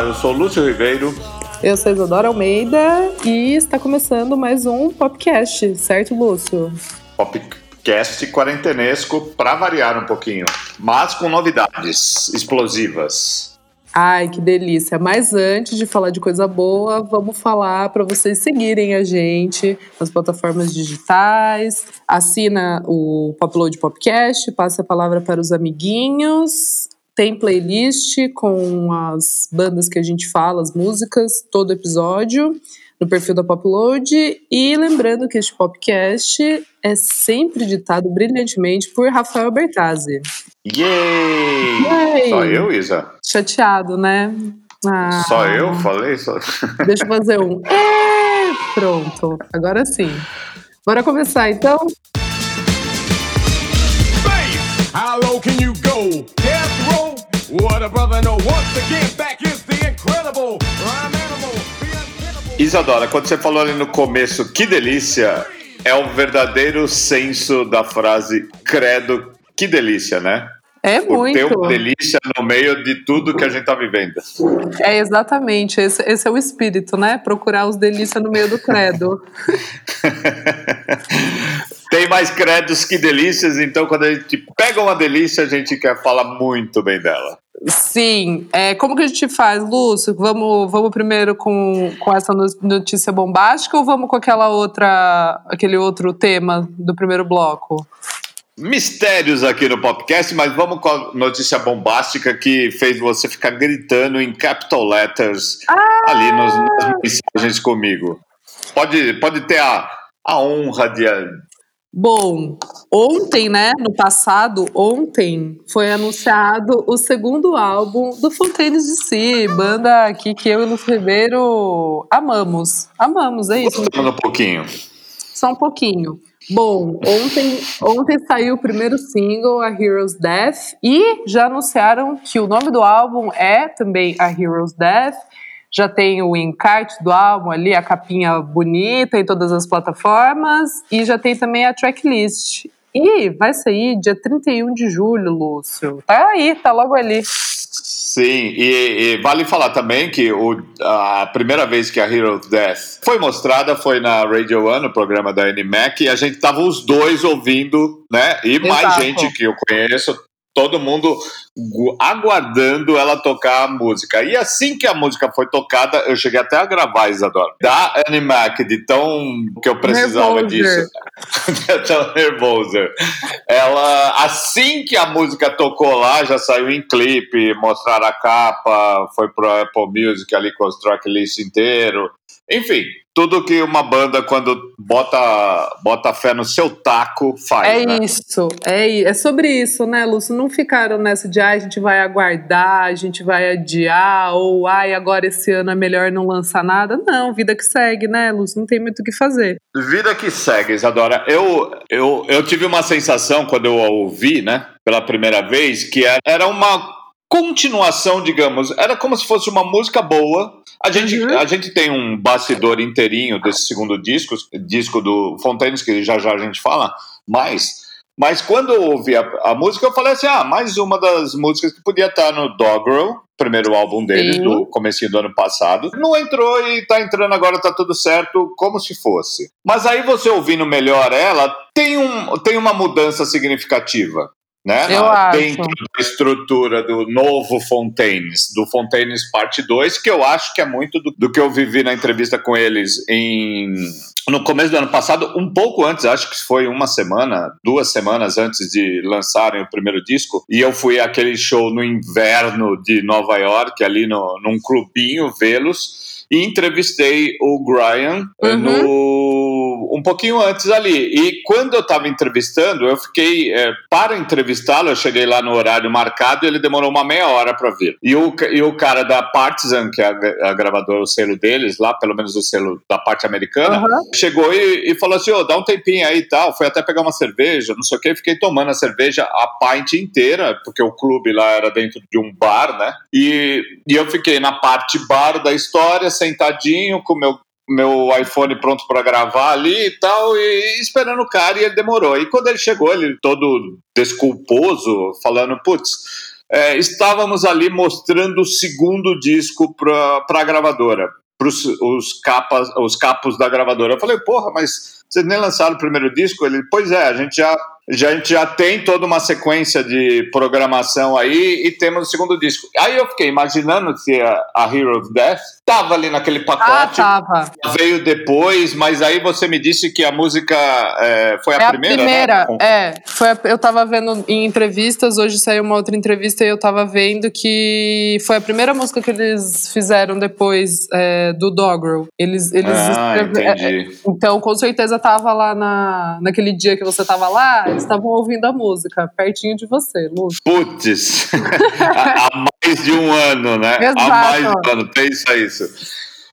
Olá, eu sou Lúcio Ribeiro. Eu sou Isadora Almeida e está começando mais um podcast, certo, Lúcio? Podcast quarentenesco para variar um pouquinho, mas com novidades explosivas. Ai, que delícia! Mas antes de falar de coisa boa, vamos falar para vocês seguirem a gente nas plataformas digitais. Assina o Popload Podcast, passe a palavra para os amiguinhos tem playlist com as bandas que a gente fala, as músicas, todo episódio no perfil da Popload. E lembrando que este podcast é sempre ditado brilhantemente por Rafael Bertazzi. Yay! Yay! Só eu, Isa? Chateado, né? Ah, só eu falei? Só... Deixa eu fazer um. É, pronto, agora sim. Bora começar então? How low can you go? Isadora, quando você falou ali no começo, que delícia, é o verdadeiro senso da frase credo, que delícia, né? É Por muito. Ter uma delícia no meio de tudo que a gente está vivendo. É exatamente, esse, esse, é o espírito, né? Procurar os delícias no meio do credo. Tem mais credos que delícias, então quando a gente pega uma delícia, a gente quer falar muito bem dela. Sim. É, como que a gente faz, Lúcio? Vamos, vamos primeiro com, com essa notícia bombástica ou vamos com aquela outra, aquele outro tema do primeiro bloco? Mistérios aqui no podcast, mas vamos com a notícia bombástica que fez você ficar gritando em capital letters ah! ali nos, nas mensagens comigo. Pode, pode ter a, a honra de, Bom, ontem, né, no passado, ontem, foi anunciado o segundo álbum do Fontaines de Si, banda aqui que eu e Lúcio Ribeiro amamos. Amamos, é isso. Só um pouquinho. Só um pouquinho. Bom, ontem, ontem saiu o primeiro single, A Hero's Death, e já anunciaram que o nome do álbum é também A Hero's Death, já tem o encarte do álbum ali, a capinha bonita em todas as plataformas, e já tem também a tracklist. E vai sair dia 31 de julho, Lúcio. Tá aí, tá logo ali. Sim, e, e, vale falar também que o, a primeira vez que a Hero of Death foi mostrada foi na Radio One, no programa da NMAC, e a gente tava os dois ouvindo, né? E Exato. mais gente que eu conheço todo mundo aguardando ela tocar a música. E assim que a música foi tocada, eu cheguei até a gravar, Isadora. Da Animac, de tão que eu precisava disso. tão nervosa. Ela, assim que a música tocou lá, já saiu em clipe, mostraram a capa, foi pro Apple Music ali com o tracklist inteiro. Enfim, tudo que uma banda, quando bota, bota fé no seu taco, faz. É né? isso, é, é sobre isso, né, Lúcio? Não ficaram nessa de ah, a gente vai aguardar, a gente vai adiar, ou ai, agora esse ano é melhor não lançar nada. Não, vida que segue, né, Lúcio? Não tem muito o que fazer. Vida que segue, Isadora. Eu, eu, eu tive uma sensação quando eu ouvi, né, pela primeira vez, que era uma continuação, digamos. Era como se fosse uma música boa. A gente, uhum. a gente tem um bastidor inteirinho desse segundo disco, disco do Fontaines, que já já a gente fala, mas. Mas quando eu ouvi a, a música, eu falei assim: ah, mais uma das músicas que podia estar no Doggerel, primeiro álbum deles, Sim. do comecinho do ano passado. Não entrou e tá entrando agora, tá tudo certo, como se fosse. Mas aí você ouvindo melhor ela, tem, um, tem uma mudança significativa né? Eu dentro da estrutura do novo Fontaines, do Fontaines Parte 2, que eu acho que é muito do, do, que eu vivi na entrevista com eles em no começo do ano passado, um pouco antes, acho que foi uma semana, duas semanas antes de lançarem o primeiro disco, e eu fui àquele show no inverno de Nova York, ali no, num clubinho, vê-los, e entrevistei o Brian uhum. no um pouquinho antes ali. E quando eu estava entrevistando, eu fiquei. É, para entrevistá-lo, eu cheguei lá no horário marcado e ele demorou uma meia hora para vir. E o, e o cara da Partizan, que é a, a gravadora, o selo deles, lá, pelo menos o selo da parte americana, uhum. chegou e, e, falou assim: ô, oh, dá um tempinho aí e tal. Foi até pegar uma cerveja, não sei o que. Fiquei tomando a cerveja a pint inteira, porque o clube lá era dentro de um bar, né? E, e eu fiquei na parte bar da história, sentadinho, com meu meu iPhone pronto para gravar ali e tal, e esperando o cara, e ele demorou. E quando ele chegou, ele todo desculposo, falando, putz, é, estávamos ali mostrando o segundo disco para a gravadora, para os capas, os capos da gravadora. Eu falei, porra, mas vocês nem lançaram o primeiro disco? Ele, pois é, a gente já já, a gente já tem toda uma sequência de programação aí e temos o segundo disco. Aí eu fiquei imaginando se a, a Hero of Death tava ali naquele pacote. Ah, tava. Veio depois, mas aí você me disse que a música é, foi a é primeira. A primeira, né? é. Foi a, eu tava vendo em entrevistas, hoje saiu uma outra entrevista e eu tava vendo que foi a primeira música que eles fizeram depois é, do Doggerel. Eles, eles ah, entendi. É, então, com certeza tava lá na, naquele dia que você tava lá, eles estavam ouvindo a música, pertinho de você, Lúcio. Putz, há mais de um ano, né? Exato. Há mais de um ano, pensa isso.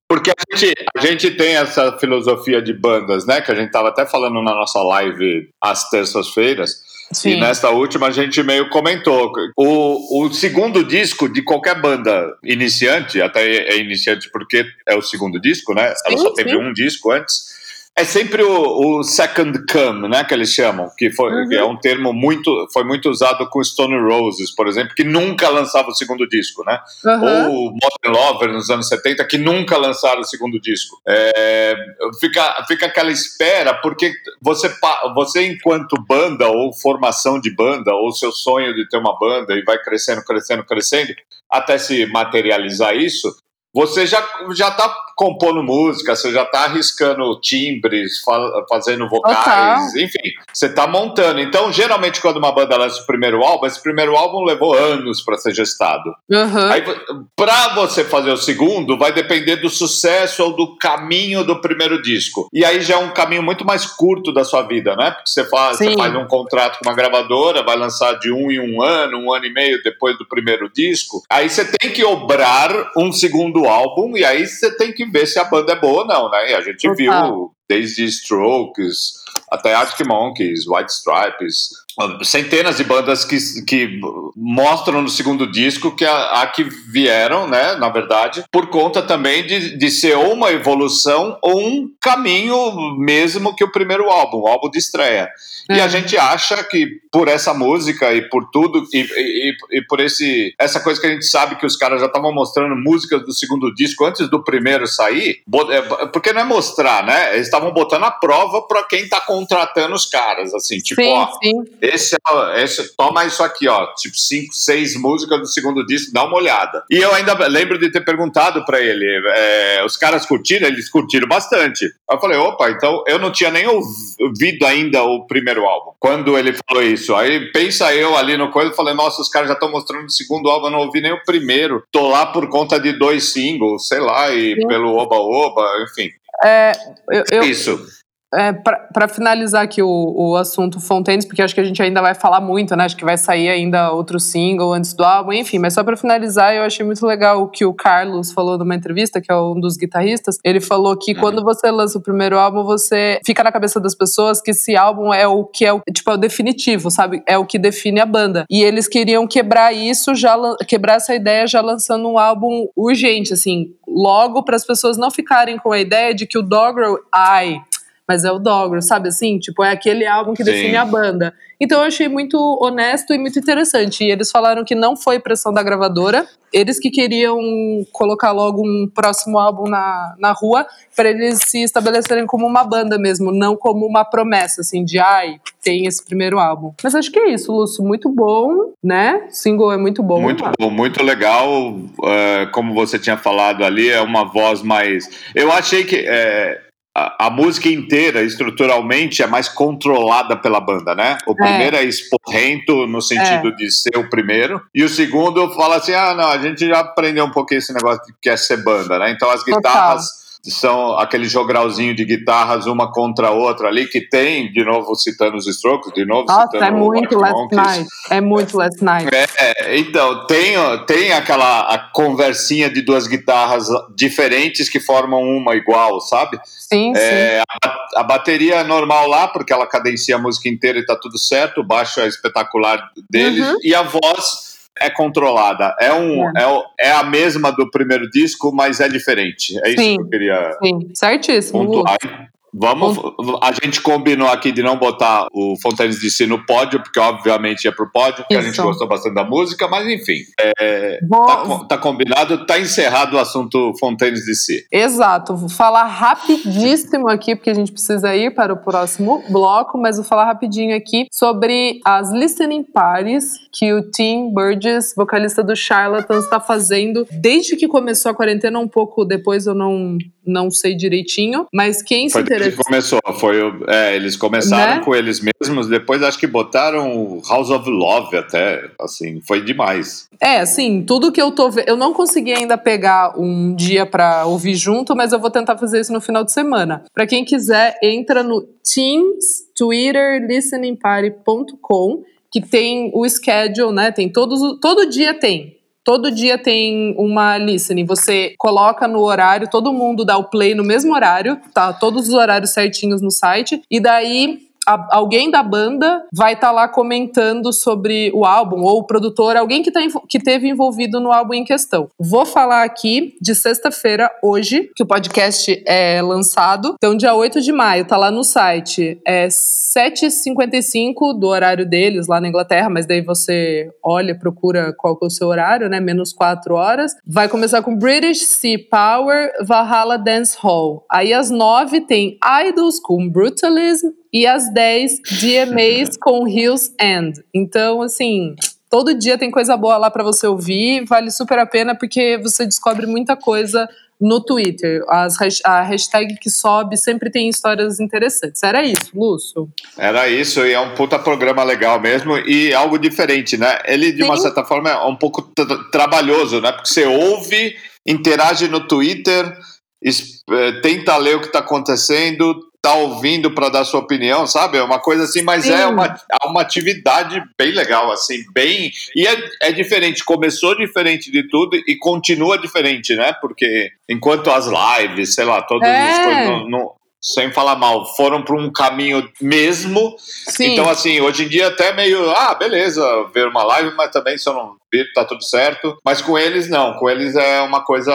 Porque a gente, a gente tem essa filosofia de bandas, né? Que a gente estava até falando na nossa live às terças-feiras. E nesta última a gente meio comentou. O, o segundo disco de qualquer banda iniciante, até é iniciante porque é o segundo disco, né? Sim, Ela só teve sim. um disco antes é sempre o, o, second come, né, que eles chamam, que, foi, Uhum. que é um termo muito, foi muito usado com Stone Roses, por exemplo, que nunca lançava o segundo disco, né? Aham. Ou Modern Lover nos anos 70, que nunca lançaram o segundo disco. É, fica, fica aquela espera, porque você, você, enquanto banda, ou formação de banda, ou seu sonho de ter uma banda e vai crescendo, crescendo, crescendo, até se materializar isso, você já já está compondo música, você já está arriscando timbres, fa- fazendo vocais, Total. enfim, você está montando. Então, geralmente, quando uma banda lança o primeiro álbum, esse primeiro álbum levou anos para ser gestado. Aham. Aí, para você fazer o segundo, vai depender do sucesso ou do caminho do primeiro disco. E aí já é um caminho muito mais curto da sua vida, né? Porque você faz, você faz um contrato com uma gravadora, vai lançar de um em um ano, um ano e meio depois do primeiro disco. Aí você tem que obrar um segundo álbum e aí você tem que ver se a banda é boa ou não, né? E a gente Total. viu desde Strokes até Arctic Monkeys, White Stripes, centenas de bandas que, que mostram no segundo disco que a, a que vieram, né, na verdade, por conta também de, de ser ou uma evolução ou um caminho mesmo que o primeiro álbum, o álbum de estreia. E É. a gente acha que por essa música e por tudo, e, e, e por esse essa coisa que a gente sabe que os caras já estavam mostrando músicas do segundo disco antes do primeiro sair, é, porque não é mostrar, né? Eles estavam botando a prova para quem tá contratando os caras, assim, tipo, sim, ó, sim. Esse, é- esse, toma isso aqui, ó, tipo cinco, seis músicas do segundo disco, dá uma olhada. E eu ainda lembro de ter perguntado pra ele, é, os caras curtiram, eles curtiram bastante. Aí eu falei, opa, então eu não tinha nem ouvido ainda o primeiro álbum. Quando ele falou isso, aí pensa eu ali no coisa, falei, nossa, os caras já estão mostrando o segundo álbum, eu não ouvi nem o primeiro. Tô lá por conta de dois singles, sei lá, e Sim. pelo Oba Oba, enfim. É, eu, eu, Isso. É, para finalizar aqui o, o assunto Fontaines, porque acho que a gente ainda vai falar muito, né? Acho que vai sair ainda outro single antes do álbum, enfim. Mas só para finalizar, eu achei muito legal o que o Carlos falou numa entrevista, que é um dos guitarristas. Ele falou que Uhum. quando você lança o primeiro álbum, você fica na cabeça das pessoas que esse álbum é o que é o tipo é o definitivo, sabe? É o que define a banda. E eles queriam quebrar isso, já quebrar essa ideia já lançando um álbum urgente, assim, logo para as pessoas não ficarem com a ideia de que o Doggerel, ai, mas é o Doggerel, sabe assim? Tipo, é aquele álbum que Sim. define a banda. Então eu achei muito honesto e muito interessante. E eles falaram que não foi pressão da gravadora, eles que queriam colocar logo um próximo álbum na, na rua para eles se estabelecerem como uma banda mesmo, não como uma promessa, assim, de ai, tem esse primeiro álbum. Mas acho que é isso, Lúcio, muito bom, né? O single é muito bom. Muito bom, muito legal. é, como você tinha falado ali, é uma voz mais. Eu achei que é, a, a música inteira, estruturalmente, é mais controlada pela banda, né? O primeiro é, esporrento, no sentido de ser o primeiro, e o segundo fala assim: ah, não, a gente já aprendeu um pouquinho esse negócio de que é ser banda, né? Então as Total. São aquele jogralzinho de guitarras uma contra a outra ali, que tem, de novo citando os Strokes, de novo Nossa, citando é muito o Last Monkeys. Night. É muito Last Night. É, então, tem, tem aquela conversinha de duas guitarras diferentes que formam uma igual, sabe? Sim, sim. É, a, a bateria é normal lá, porque ela cadencia a música inteira e tá tudo certo, o baixo é espetacular deles, Uhum. e a voz é controlada. É, um, é. o- é a mesma do primeiro disco, mas é diferente. É isso Sim. que eu queria Sim, certíssimo. Pontuar. Vamos, a gente combinou aqui de não botar o Fontaines de Si no pódio, porque obviamente é pro pódio, porque Isso. a gente gostou bastante da música, mas enfim, é, tá, tá, combinado, tá encerrado o assunto Fontaines de Si. Exato, vou falar rapidíssimo aqui, porque a gente precisa ir para o próximo bloco, mas vou falar rapidinho aqui sobre as listening parties que o Tim Burgess, vocalista do Charlatans, está fazendo desde que começou a quarentena, um pouco depois eu não não sei direitinho, mas quem foi se começou, foi é, eles começaram né? com eles mesmos, depois acho que botaram House of Love até, assim, foi demais. É, assim, tudo que eu tô vendo, eu não consegui ainda pegar um dia para ouvir junto, mas eu vou tentar fazer isso no final de semana. Para quem quiser, entra no Teams Twitter listeningparty.com que tem o schedule, né? Tem todos todo dia tem Todo dia tem uma listening. Você coloca no horário, todo mundo dá o play no mesmo horário, tá? Todos os horários certinhos no site. E daí a, alguém da banda vai estar tá lá comentando sobre o álbum, ou o produtor, alguém que, tá, que teve envolvido no álbum em questão. Vou falar aqui de sexta-feira, hoje, que o podcast é lançado. Então, dia 8 de maio, tá lá no site. É 7h55 do horário deles, lá na Inglaterra, mas daí você olha, procura qual que é o seu horário, né? Menos 4 horas. Vai começar com British Sea Power, Valhalla Dance Hall. Aí às 9 tem Idols com Brutalism e às 10 DMAs com Hills End. Então, assim, todo dia tem coisa boa lá para você ouvir, vale super a pena porque você descobre muita coisa no Twitter. As, a hashtag que sobe sempre tem histórias interessantes. Era isso, Lúcio? Era isso, e é um puta programa legal mesmo e algo diferente, né? Ele, de Sim. uma certa forma, é um pouco trabalhoso, né? Porque você ouve, interage no Twitter, eh, tenta ler o que está acontecendo, tá ouvindo para dar sua opinião, sabe? É uma coisa assim, mas é Sim. é uma, é uma atividade bem legal, assim, bem. E é, é diferente, começou diferente de tudo e continua diferente, né? Porque enquanto as lives, sei lá, todas é. as coisas não, não, sem falar mal, foram para um caminho mesmo. Sim. Então, assim, hoje em dia até meio, ah, beleza, ver uma live, mas também se eu não vir, tá tudo certo. Mas com eles, não. Com eles é uma coisa.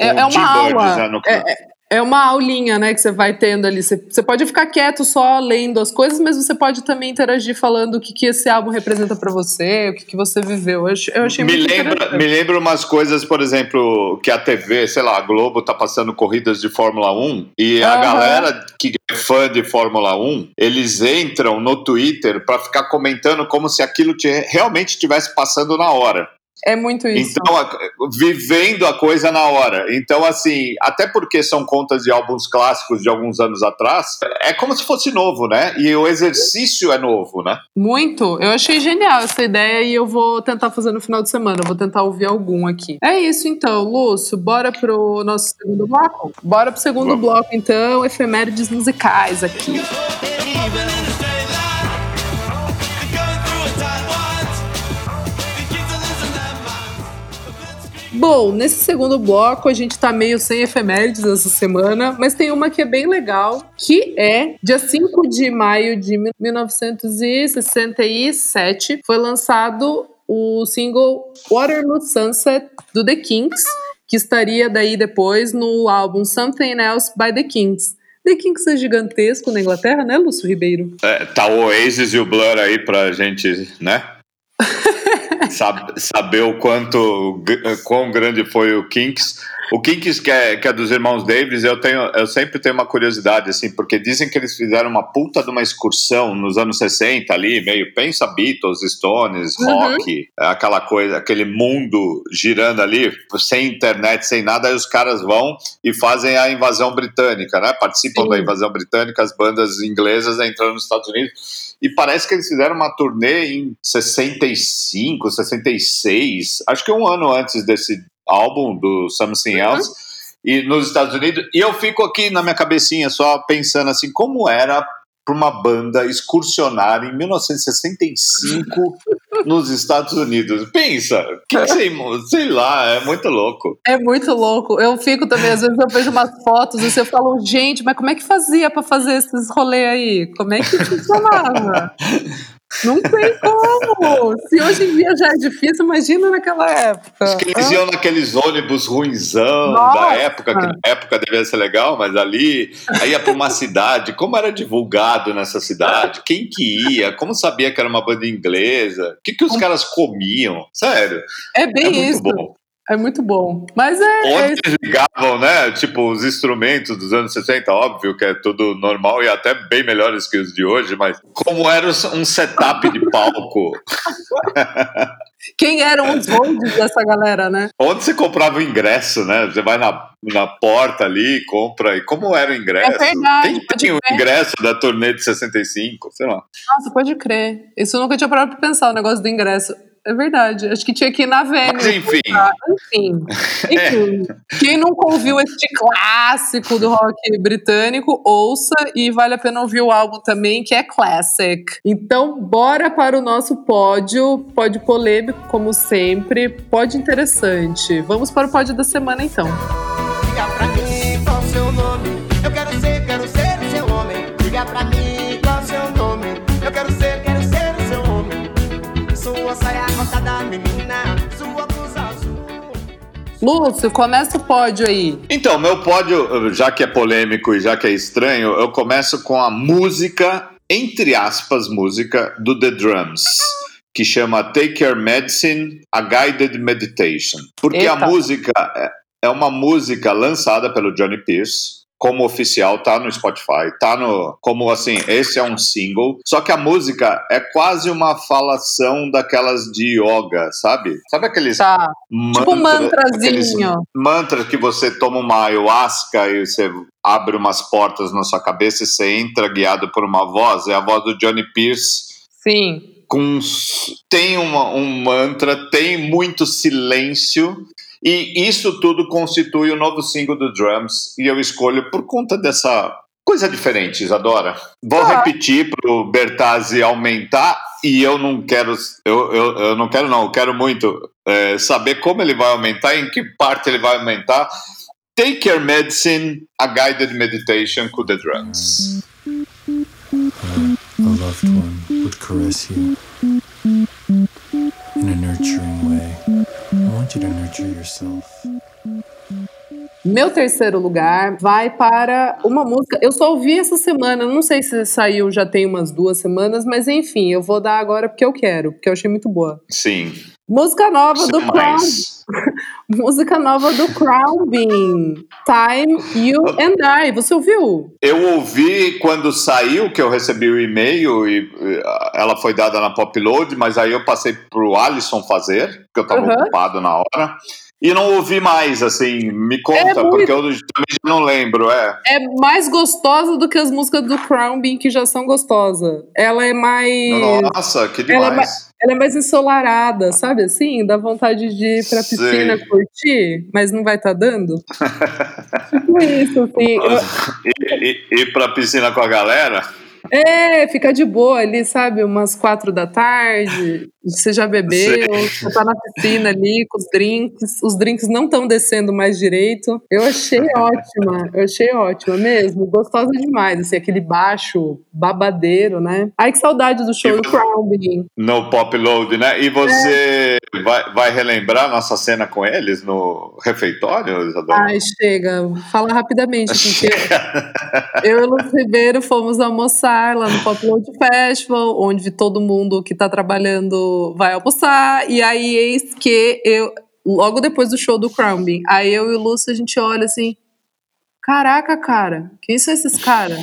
é, é uma aula. Né, no... é, é uma aulinha, né, que você vai tendo ali. Você, você, pode ficar quieto só lendo as coisas, mas você pode também interagir falando o que, que esse álbum representa para você, o que, que você viveu. Eu, eu achei me muito lembra, Me lembra umas coisas, por exemplo, que a TV, sei lá, a Globo tá passando corridas de Fórmula 1 e a galera que é fã de Fórmula 1, eles entram no Twitter para ficar comentando como se aquilo realmente estivesse passando na hora. É muito isso. Então, vivendo a coisa na hora. Então, assim, até porque são contas de álbuns clássicos de alguns anos atrás, é como se fosse novo, né? E o exercício é novo, né? Muito. Eu achei genial essa ideia e eu vou tentar fazer no final de semana. vou tentar ouvir algum aqui. É isso, então, Lúcio. Bora pro nosso segundo bloco? Bora pro segundo Vamos. bloco, então. Efemérides musicais aqui. Bom, nesse segundo bloco a gente tá meio sem efemérides essa semana, mas tem uma que é bem legal, que é dia 5 de maio de 1967, foi lançado o single Waterloo Sunset do The Kinks, que estaria daí depois no álbum Something Else by The Kinks. The Kinks é gigantesco na Inglaterra, né, Lúcio Ribeiro? É, tá o Oasis e o Blur aí pra gente, né? saber o quanto, quão grande foi o Kinks. O Kinks, que é, que é dos irmãos Davis, eu, tenho, eu sempre tenho uma curiosidade, assim, porque dizem que eles fizeram uma puta de uma excursão nos anos 60 ali, meio, pensa Beatles, Stones, uhum. rock, aquela coisa, aquele mundo girando ali, sem internet, sem nada, aí os caras vão e fazem a invasão britânica, né? Participam Sim. da invasão britânica, as bandas inglesas entrando nos Estados Unidos e parece que eles fizeram uma turnê em 65, 66, acho que um ano antes desse álbum do Something uhum. Else, e nos Estados Unidos. E eu fico aqui na minha cabecinha só pensando assim, como era para uma banda excursionar em 1965 nos Estados Unidos. Pensa, que sei, sei lá, é muito louco. É muito louco. Eu fico também, às vezes eu vejo umas fotos e você fala, gente, mas como é que fazia para fazer esses rolês aí? Como é que funcionava? Não tem como! Se hoje em dia já é difícil, imagina naquela época. Acho que eles iam naqueles ônibus ruinzão Nossa. da época, que na época devia ser legal, mas ali, aí ia para uma cidade, como era divulgado nessa cidade, quem que ia, como sabia que era uma banda inglesa, o que, que os caras comiam, sério. É bem é isso. Bom. É muito bom. Mas é. Onde é... ligavam, né? Tipo, os instrumentos dos anos 60, óbvio que é tudo normal e até bem melhores que os de hoje, mas como era um setup de palco. Quem eram os holds dessa galera, né? Onde você comprava o ingresso, né? Você vai na, na porta ali, compra. E como era o ingresso? É verdade. Quem tinha o ingresso da turnê de 65? Sei lá. Nossa, pode crer. Isso eu nunca tinha parado pra pensar, o negócio do ingresso. É verdade. Acho que tinha que ir na Vênus. Mas enfim. Enfim. enfim. É. Quem nunca ouviu este clássico do rock britânico, ouça e vale a pena ouvir o álbum também, que é Classic. Então, bora para o nosso pódio. Pódio polêmico, como sempre. Pódio interessante. Vamos para o pódio da semana, então. Lúcio, começa o pódio aí. Então, meu pódio, já que é polêmico e já que é estranho, eu começo com a música, entre aspas, música do The Drums que chama Take Your Medicine, a Guided Meditation. Porque Eita. a música é, é uma música lançada pelo Johnny Pierce, como oficial, tá no Spotify, tá no. Como assim, esse é um single. Só que a música é quase uma falação daquelas de yoga, sabe? Sabe aqueles. Tá. Mantra, tipo um mantrazinho. Mantra que você toma uma ayahuasca e você abre umas portas na sua cabeça e você entra guiado por uma voz. É a voz do Johnny Pierce. Sim. Com, tem uma, um mantra, tem muito silêncio e isso tudo constitui o novo single do Drums. E eu escolho por conta dessa coisa diferente, Isadora. Vou ah. repetir para o Bertazzi aumentar. E eu não quero, eu, eu, eu não quero, não, eu quero muito é, saber como ele vai aumentar, em que parte ele vai aumentar. Take Your Medicine, a Guided Meditation com The Drums. a loved one would caress you in a nurturing way. Meu terceiro lugar vai para uma música. Eu só ouvi essa semana, não sei se saiu já tem umas duas semanas, mas enfim, eu vou dar agora porque eu quero, porque eu achei muito boa. Sim. Música nova do Crown. Música nova do Crown Bean. Time You and I. Você ouviu? Eu ouvi quando saiu, que eu recebi o e-mail e ela foi dada na Popload, mas aí eu passei pro Alisson fazer, porque eu estava uhum. ocupado na hora. E não ouvi mais, assim, me conta, é muito... porque eu também já não lembro, é. É mais gostosa do que as músicas do Crown Bean, que já são gostosas. Ela é mais. Nossa, que demais. Ela é mais, ela é mais ensolarada, sabe assim? Dá vontade de ir pra piscina Sei. curtir, mas não vai estar tá dando. tipo isso, assim. E, e, ir pra piscina com a galera? É, fica de boa ali, sabe? Umas quatro da tarde, você já bebeu, você tá na piscina ali com os drinks, os drinks não estão descendo mais direito. Eu achei ótima, eu achei ótima mesmo, gostosa demais, assim, aquele baixo babadeiro, né? Ai, que saudade do show do Crown No Pop Load, né? E você é. vai, vai relembrar nossa cena com eles no refeitório, Isadora? Ai, chega. Fala rapidamente, porque eu e o Ribeiro fomos almoçar almoçar lá no Pop Load Festival, onde todo mundo que tá trabalhando vai almoçar. E aí, eis que eu, logo depois do show do Crumbing, aí eu e o Lúcio, a gente olha assim. Caraca, cara, quem são esses caras?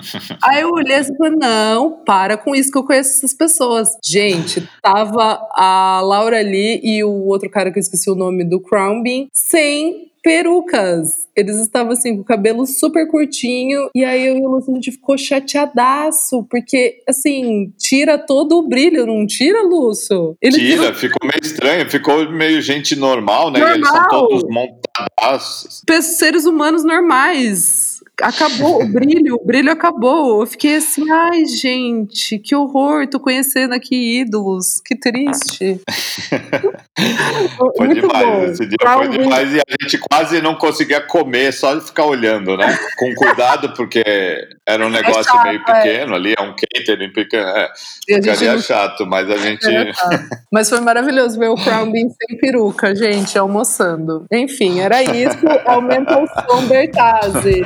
Aí eu olhei e falei, não, para com isso que eu conheço essas pessoas. Gente, tava a Laura Lee e o outro cara que eu esqueci o nome do Crownbean sem perucas. Eles estavam assim, com o cabelo super curtinho. E aí eu e o Lúcio, a gente ficou chateadaço. Porque, assim, tira todo o brilho, não tira, Lúcio? Ele tira, ficou meio estranho. Ficou meio gente normal, né? Normal. Eles são todos montados. Seres humanos normais acabou o brilho, o brilho acabou. Eu fiquei assim, ai, gente, que horror, tô conhecendo aqui ídolos, que triste. foi Muito demais, bom. esse dia foi demais e a gente quase não conseguia comer, só de ficar olhando, né? Com cuidado, porque era um é negócio é chato, meio pequeno é. ali, é um catering pequeno, é, ficaria não... chato, mas a gente... Mas foi maravilhoso ver o Crown Bean sem peruca, gente, almoçando. Enfim, era isso, aumenta o som Bertazzi.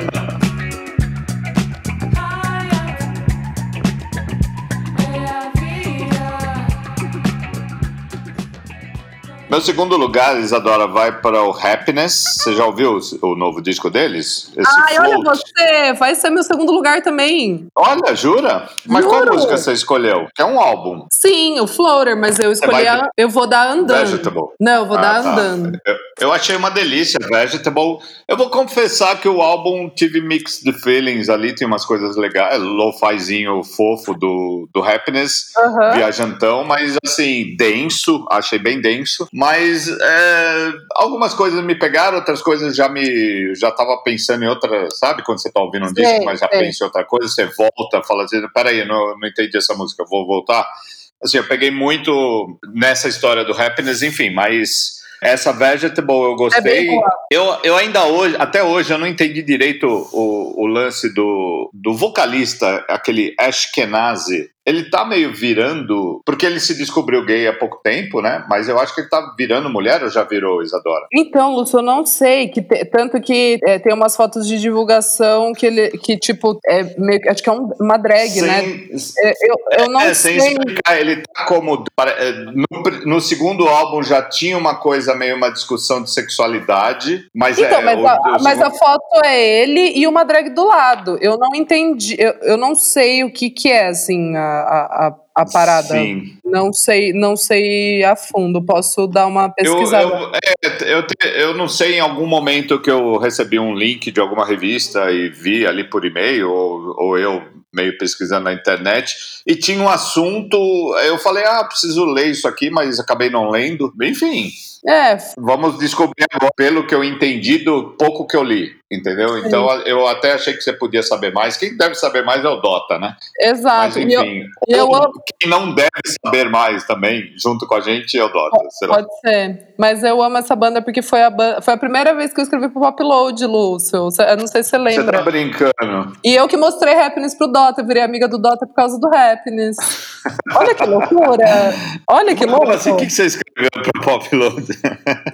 Meu segundo lugar, Isadora, vai para o Happiness. Você já ouviu o, novo disco deles? Esse Ai, Float? olha você, vai ser meu segundo lugar também. Olha, jura? Mas Juro. qual música você escolheu? Que é um álbum. Sim, o Floater, mas eu escolhi a, Eu vou dar andando. Vegetable. Não, eu vou ah, dar tá. andando. Eu, eu, achei uma delícia, Vegetable. Eu vou confessar que o álbum tive mixed feelings ali, tem umas coisas legais, lo-fizinho fofo do, do Happiness, uh -huh. viajantão, mas assim, denso, achei bem denso. Mas é, algumas coisas me pegaram, outras coisas já me. Já tava pensando em outra. Sabe quando você tá ouvindo um disco, mas já pensa em outra coisa, você volta, fala assim: peraí, não, não entendi essa música, vou voltar. Assim, eu peguei muito nessa história do happiness, enfim, mas. Essa Vegetable eu gostei. É eu, eu ainda hoje, até hoje, eu não entendi direito o, o lance do, do vocalista, aquele Ashkenazi, ele tá meio virando. Porque ele se descobriu gay há pouco tempo, né? Mas eu acho que ele tá virando mulher ou já virou, Isadora? Então, Lúcio, eu não sei. Que te, tanto que é, tem umas fotos de divulgação que ele. Que, tipo, é meio, acho que é um, uma drag, sem, né? É, eu, eu não é, sei. Sem explicar, ele tá como. É, no, no, segundo álbum já tinha uma coisa meio uma discussão de sexualidade, mas então, é. Mas, o, a, o mas a foto é ele e uma drag do lado. Eu não entendi. Eu, eu não sei o que, que é, assim. A, a, a, parada. Sim. Não sei, não sei a fundo, posso dar uma pesquisada. Eu, eu, é, eu, te, eu não sei em algum momento que eu recebi um link de alguma revista e vi ali por e-mail, ou, ou eu meio pesquisando na internet, e tinha um assunto, eu falei, ah, preciso ler isso aqui, mas acabei não lendo. Enfim, é. Vamos descobrir agora, pelo que eu entendi do pouco que eu li, entendeu? Então eu até achei que você podia saber mais. Quem deve saber mais é o Dota, né? Exato. Mas enfim, eu, eu... quem não deve saber mais também, junto com a gente, é o Dota. Pode ser. Mas eu amo essa banda porque foi a, foi a primeira vez que eu escrevi pro Popload, Lúcio. Eu não sei se você lembra. Você tá brincando. E eu que mostrei Happiness pro Dota, virei amiga do Dota por causa do Happiness. Olha que loucura! Olha que loucura! Assim, o que você escreveu pro Popload?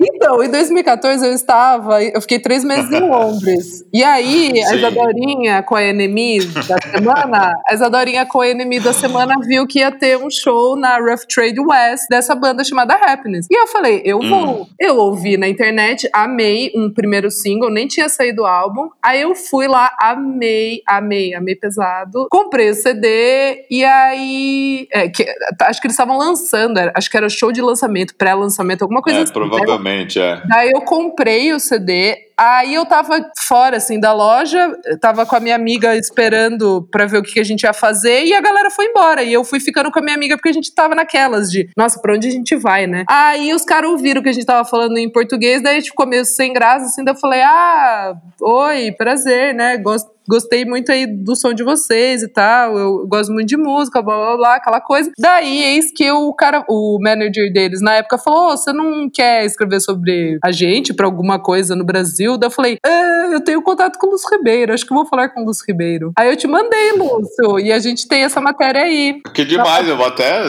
Então, em 2014 eu estava, eu fiquei três meses em Londres. E aí, a Isadorinha com a Enemy da semana, a Isadorinha com a Enemy da semana viu que ia ter um show na Rough Trade West dessa banda chamada Happiness. E eu falei, eu vou. Hum. Eu ouvi na internet, amei um primeiro single, nem tinha saído o álbum. Aí eu fui lá, amei, amei, amei pesado. Comprei o CD e aí. É, que, acho que eles estavam lançando, acho que era show de lançamento, pré-lançamento, alguma coisa é, assim. Provavelmente, é. Daí eu comprei o CD, Aí eu tava fora, assim, da loja, tava com a minha amiga esperando pra ver o que, a gente ia fazer, e a galera foi embora. E eu fui ficando com a minha amiga porque a gente tava naquelas de, nossa, pra onde a gente vai, né? Aí os caras ouviram que a gente tava falando em português, daí a gente ficou meio sem graça, assim, daí eu falei, ah, oi, prazer, né? Gosto gostei muito aí do som de vocês e tal, eu gosto muito de música, blá blá blá, aquela coisa. Daí, eis que o cara, o manager deles na época falou: oh, você não quer escrever sobre a gente pra alguma coisa no Brasil? Daí eu falei: é, eu tenho contato com o Lúcio Ribeiro, acho que vou falar com o Lúcio Ribeiro. Aí eu te mandei, Lúcio, e a gente tem essa matéria aí. Que demais, eu vou até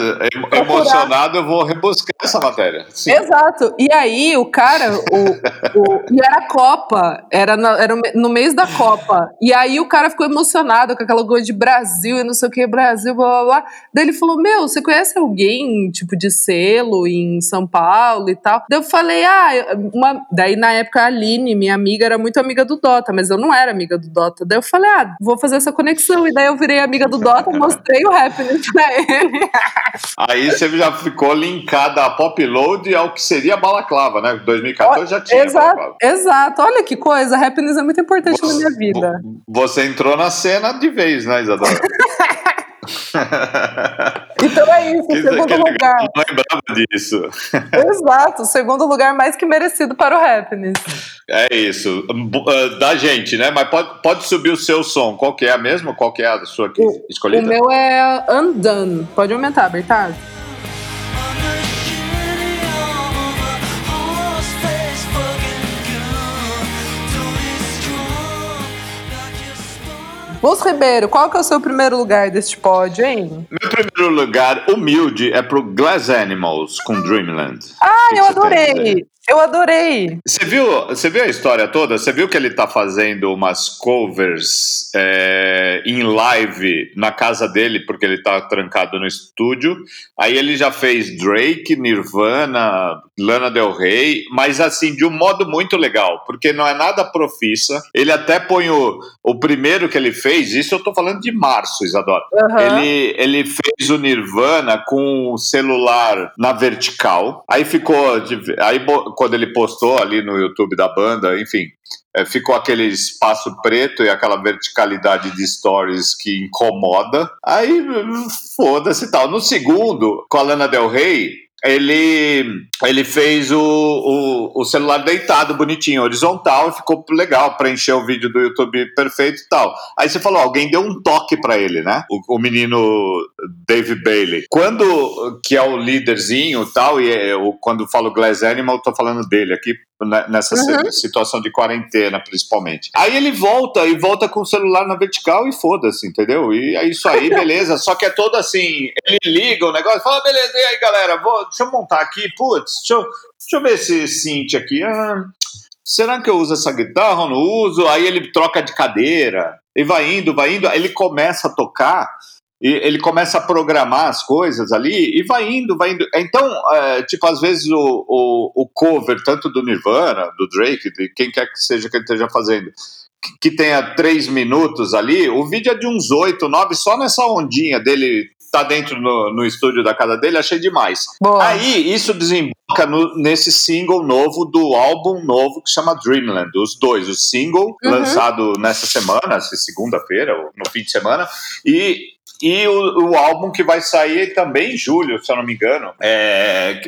emocionado, eu vou rebuscar essa matéria. Sim. Exato. E aí, o cara, o, o, e era Copa, era, na, era no mês da Copa. E aí Aí o cara ficou emocionado com aquela coisa de Brasil e não sei o que, Brasil, blá blá blá. Daí ele falou: Meu, você conhece alguém, tipo, de selo em São Paulo e tal? Daí eu falei: Ah, uma... daí na época a Aline, minha amiga, era muito amiga do Dota, mas eu não era amiga do Dota. Daí eu falei: Ah, vou fazer essa conexão. E daí eu virei amiga do Dota, mostrei o Happiness pra ele. Aí você já ficou linkada a Pop Load ao que seria a Balaclava, né? 2014 já tinha. Exato, exato. Olha que coisa, Happiness é muito importante você, na minha vida. Você entrou na cena de vez, né, Isadora? Então é isso, Que- segundo que lugar. Não lembrava disso. Exato, segundo lugar mais que merecido para o Happiness. É isso. Ah, Da gente, né? Mas pode, pode subir o seu som. Qual que é a mesma? Qual que é a sua O escolhida? meu é Undone. Pode aumentar, Bertazzi? Bus Ribeiro, qual que é o seu primeiro lugar deste pódio, hein? Meu primeiro lugar, humilde, é pro Glass Animals com Dreamland. Ah, eu adorei! Eu adorei! Você viu, você viu a história toda? Você viu que ele tá fazendo umas covers é, em live na casa dele, porque ele tá trancado no estúdio. Aí ele já fez Drake, Nirvana, Lana Del Rey, mas assim, de um modo muito legal, porque não é nada profissa. Ele até põe o, o primeiro que ele fez, isso eu tô falando de março, Isadora. Aham. Ele, ele fez o Nirvana com o celular na vertical. Aí ficou. Aí quando ele postou ali no YouTube da banda, enfim. é, ficou aquele espaço preto e aquela verticalidade de stories que incomoda. Aí, foda-se tal. No segundo, com a Lana Del Rey, ele, ele fez o, o, o celular deitado, bonitinho, horizontal, e ficou legal, preencheu o vídeo do YouTube perfeito e tal. Aí você falou, alguém deu um toque pra ele, né? O, o menino Dave Bailey. Quando, que é o líderzinho e tal, e é, o, quando falo Glass Animal, eu tô falando dele aqui, nessa Uhum. si- situação de quarentena, principalmente. Aí ele volta, e volta com o celular na vertical e foda-se, entendeu? E é isso aí, beleza. Só que é todo assim, ele liga o negócio, fala, beleza, e aí, galera, vou, deixa eu montar aqui, putz, deixa eu, deixa eu ver esse synth aqui. Ah, será que eu uso essa guitarra ou não uso? Aí ele troca de cadeira, e vai indo, vai indo, aí ele começa a tocar, e ele começa a programar as coisas ali, e vai indo, vai indo. Então, é, tipo, às vezes o, o, o cover, tanto do Nirvana, do Drake, de quem quer que seja que ele esteja fazendo, que, que tenha três minutos ali, o vídeo é de uns oito, nove, só nessa ondinha dele tá dentro no, no estúdio da casa dele, achei demais. Boa. Aí, isso desemboca no- nesse single novo do álbum novo que chama Dreamland. Os dois, o single Uhum. lançado nessa semana, segunda-feira, ou no fim de semana, e, e o, o álbum que vai sair também em julho, se eu não me engano. É,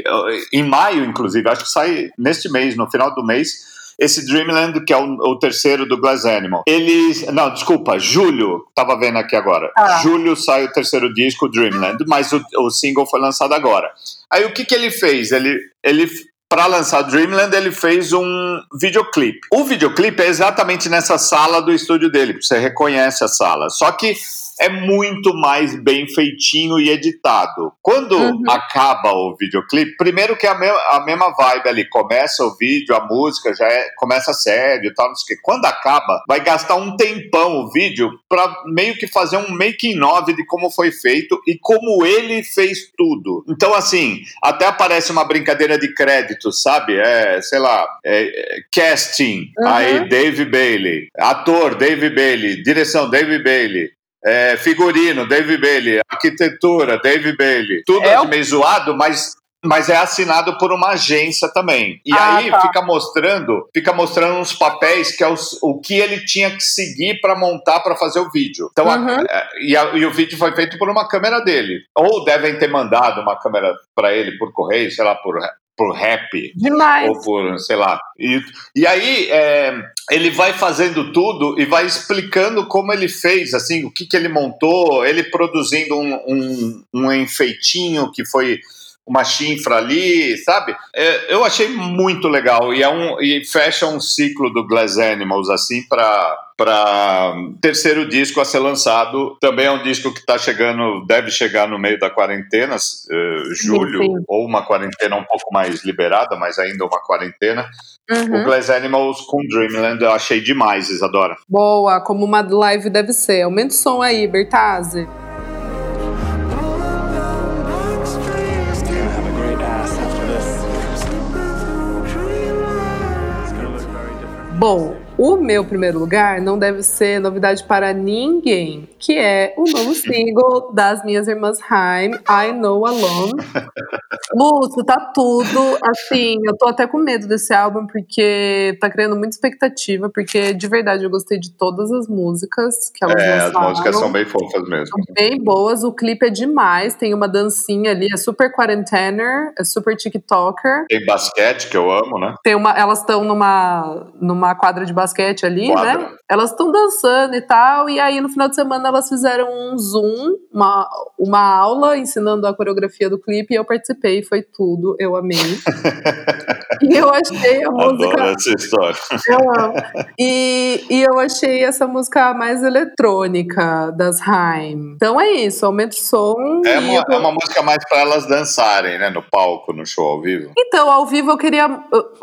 em maio, inclusive, acho que sai neste mês, no final do mês. Esse Dreamland, que é o, o terceiro do Glass Animal. Eles. Não, desculpa, julho. Tava vendo aqui agora. Ah. Julho sai o terceiro disco, Dreamland, mas o, o single foi lançado agora. Aí o que, que ele fez? Ele, ele para lançar Dreamland, ele fez um videoclipe. O videoclipe é exatamente nessa sala do estúdio dele, você reconhece a sala. Só que é muito mais bem feitinho e editado. Quando Uhum. acaba o videoclipe, primeiro que é a, me a mesma vibe ali, começa o vídeo, a música já é, começa sério e tal, não sei o quê. Quando acaba, vai gastar um tempão o vídeo para meio que fazer um making of de como foi feito e como ele fez tudo. Então, assim, até aparece uma brincadeira de crédito, sabe? É, sei lá, é, é, casting, Uhum. aí Dave Bailey, ator Dave Bailey, direção Dave Bailey. É, figurino, Dave Bailey, arquitetura, Dave Bailey. Tudo É é meio zoado, mas mas é assinado por uma agência também. E Ah, aí tá. fica mostrando, fica mostrando uns papéis que é os- o que ele tinha que seguir para montar para fazer o vídeo. Então, a- Uhum. é, e, a- e o vídeo foi feito por uma câmera dele. Ou devem ter mandado uma câmera para ele por correio, sei lá, por por rap Demais. ou por, sei lá. E, e aí é, ele vai fazendo tudo e vai explicando como ele fez, assim, o que, que ele montou, ele produzindo um, um, um enfeitinho que foi uma chinfra ali, sabe? É, eu achei muito legal e, é um, e fecha um ciclo do Glass Animals, assim, para para terceiro disco a ser lançado. Também é um disco que está chegando, deve chegar no meio da quarentena, eh, julho, sim. ou uma quarentena um pouco mais liberada, mas ainda uma quarentena. O Uhum. Glass Animals com Dreamland eu achei demais, Isadora. Boa, como uma live deve ser. Aumenta o som aí, Bertazzi. Bom, O meu primeiro lugar não deve ser novidade para ninguém, que é o novo single das minhas irmãs Haim, I Know Alone. Lúcio, tá tudo assim. Eu tô até com medo desse álbum, porque tá criando muita expectativa, porque de verdade eu gostei de todas as músicas que elas é, lançaram. as músicas são bem fofas mesmo. São bem boas, o clipe é demais, tem uma dancinha ali, é super quarentener, é super TikToker. Tem basquete, que eu amo, né? Tem uma, elas estão numa, numa quadra de basquete ali, Quadra. né? Elas estão dançando e tal, e aí no final de semana elas fizeram um Zoom, uma, uma aula ensinando a coreografia do clipe, e eu participei, foi tudo, eu amei. e eu achei a música. Adoro essa história. Eu amo. E, e eu achei essa música mais eletrônica das Haim. Então é isso, aumenta o som. É uma, eu é uma música mais pra elas dançarem, né? No palco, no show ao vivo. Então, ao vivo eu queria.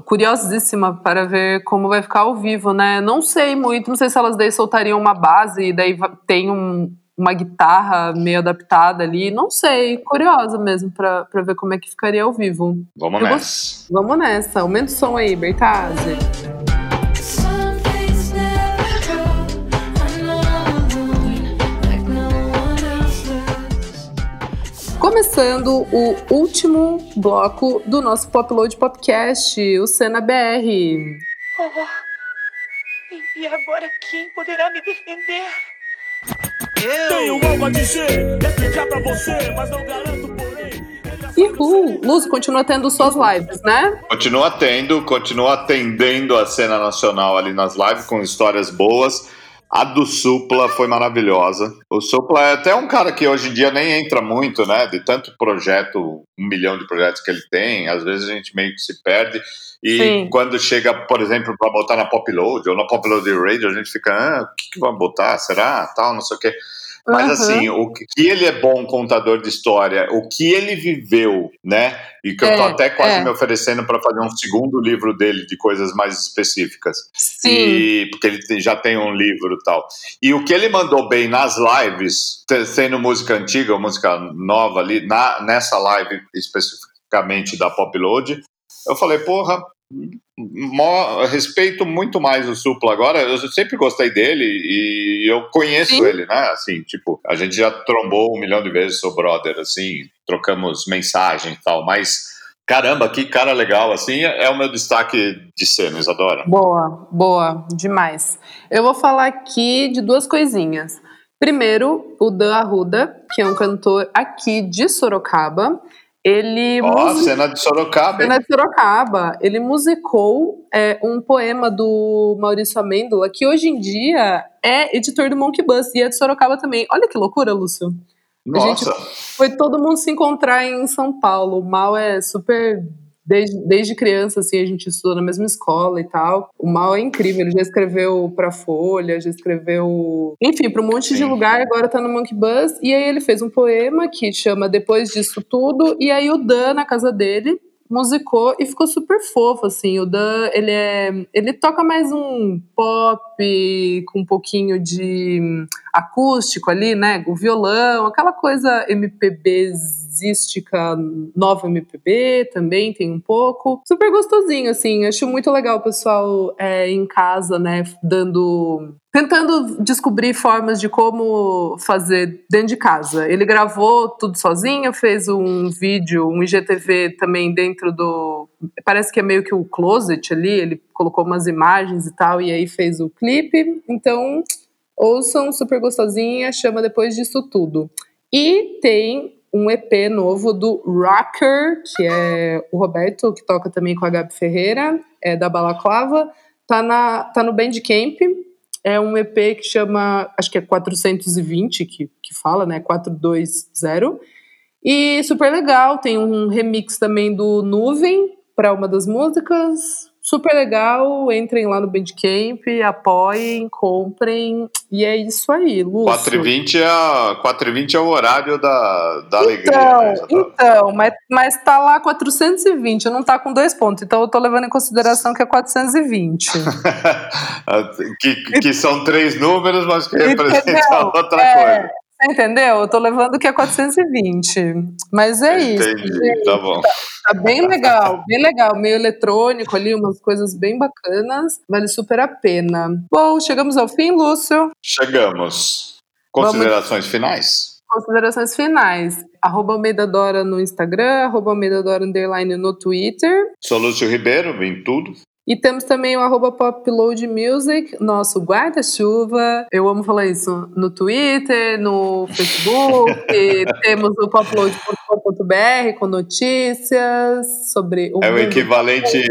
Curiosíssima para ver como vai ficar ao vivo, né? Não sei muito, não sei se elas daí soltariam uma base e daí tem um- uma guitarra meio adaptada ali. Não sei, curiosa mesmo para pra ver como é que ficaria ao vivo. Vamos Eu nessa. Vamos nessa, aumenta o som aí, Bertazzi. Começando o último bloco do nosso Popload Podcast, o Cena BR. E agora quem poderá me defender? Tenho algo a dizer, e explicar pra você, mas não garanto, porém. E Ru, Luz continua tendo suas lives, né? Continua tendo, continua atendendo a cena nacional ali nas lives com histórias boas. A do Supla foi maravilhosa. O Supla é até um cara que hoje em dia nem entra muito, né? De tanto projeto, um milhão de projetos que ele tem, às vezes a gente meio que se perde. E Sim. quando chega, por exemplo, para botar na Popload ou na Popload Radio, a gente fica, ah, o que, que vai botar? Será? Tal, não sei o quê. Mas assim, o que ele é bom contador de história, o que ele viveu, né? E que eu tô É, até quase é. me oferecendo para fazer um segundo livro dele de coisas mais específicas. Sim. E, porque ele já tem um livro e tal. E o que ele mandou bem nas lives, sendo música antiga música nova ali, na, nessa live especificamente da Popload, eu falei, porra, respeito muito mais o Supla agora. Eu sempre gostei dele e eu conheço Sim. ele, né? Assim, tipo, a gente já trombou um milhão de vezes, sou brother, assim, trocamos mensagem e tal, mas. Caramba, que cara legal, assim, é o meu destaque de cena, Isadora. Boa, boa, demais. Eu vou falar aqui de duas coisinhas. Primeiro, o Dan Arruda, que é um cantor aqui de Sorocaba. Ele Ó, musi- cena de Sorocaba? Cena de Sorocaba. Ele musicou é, um poema do Maurício Amêndola, que hoje em dia é editor do Monkey Bus e é de Sorocaba também. Olha que loucura, Lúcio. Nossa, Foi todo mundo se encontrar em São Paulo. O Mal é super. Desde, desde criança, assim, a gente estudou na mesma escola e tal. O Mal é incrível, ele já escreveu pra Folha, já escreveu. Enfim, pra um monte de Sim. lugar, agora tá no Monkey Bus. E aí ele fez um poema que chama Depois disso Tudo. E aí o Dan, na casa dele, musicou e ficou super fofo, assim. O Dan, ele é. Ele toca mais um pop com um pouquinho de hum, acústico ali, né? O violão, aquela coisa MPBzística, nova MPB também tem um pouco. Super gostosinho, assim. Acho muito legal o pessoal é, em casa, né? Dando. Tentando descobrir formas de como fazer dentro de casa. Ele gravou tudo sozinho, fez um vídeo, um IGTV também dentro do. Parece que é meio que o closet ali, ele colocou umas imagens e tal, e aí fez o clipe. Então, ouçam, super gostosinha, chama depois disso tudo. E tem um EP novo do Rocker, que é o Roberto, que toca também com a Gabi Ferreira, é da Balaclava. Tá, na, tá no Bandcamp. É um EP que chama, acho que é 420, que, que fala, né? 420. E super legal, tem um remix também do Nuvem para uma das músicas. Super legal, entrem lá no Bandcamp, apoiem, comprem. E é isso aí, Lúcio. 4h20 é, a- 4h20 é o horário da, da alegria. Então, né, Isadora? então mas, mas tá lá 420, não tá com dois pontos. Então eu tô levando em consideração que é 420. que, que são três números, mas que representam outra É, coisa. Você entendeu? Eu tô levando que é 420. Mas é isso. Entendi, gente. tá bom. Tá bem legal, bem legal. Meio eletrônico ali, umas coisas bem bacanas. Vale super a pena. Bom, chegamos ao fim, Lúcio. Chegamos. Considerações finais? Considerações finais. Arroba Almeida Dora no Instagram, arroba Almeida Dora Underline no Twitter. Sou Lúcio Ribeiro, em tudo. E temos também o arroba Popload Music, nosso guarda-chuva. Eu amo falar isso no Twitter, no Facebook. temos o com notícias sobre o É o equivalente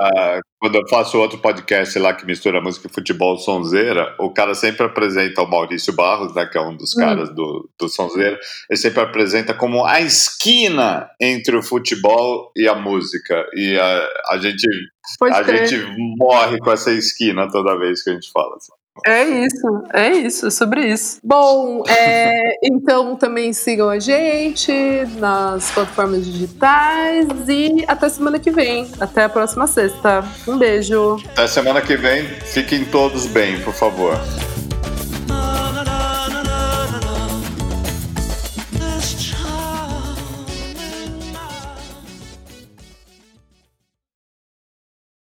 a quando eu faço outro podcast lá que mistura música e futebol sonzeira, o cara sempre apresenta o Maurício Barros, né, que é um dos Hum. caras do, do sonzeira, ele sempre apresenta como a esquina entre o futebol e a música. E a, a gente Pode a crer. gente morre com essa esquina toda vez que a gente fala. assim. É isso, é isso, é sobre isso. Bom, é, então também sigam a gente nas plataformas digitais e até semana que vem. Até a próxima sexta. Um beijo. Até semana que vem, fiquem todos bem, por favor.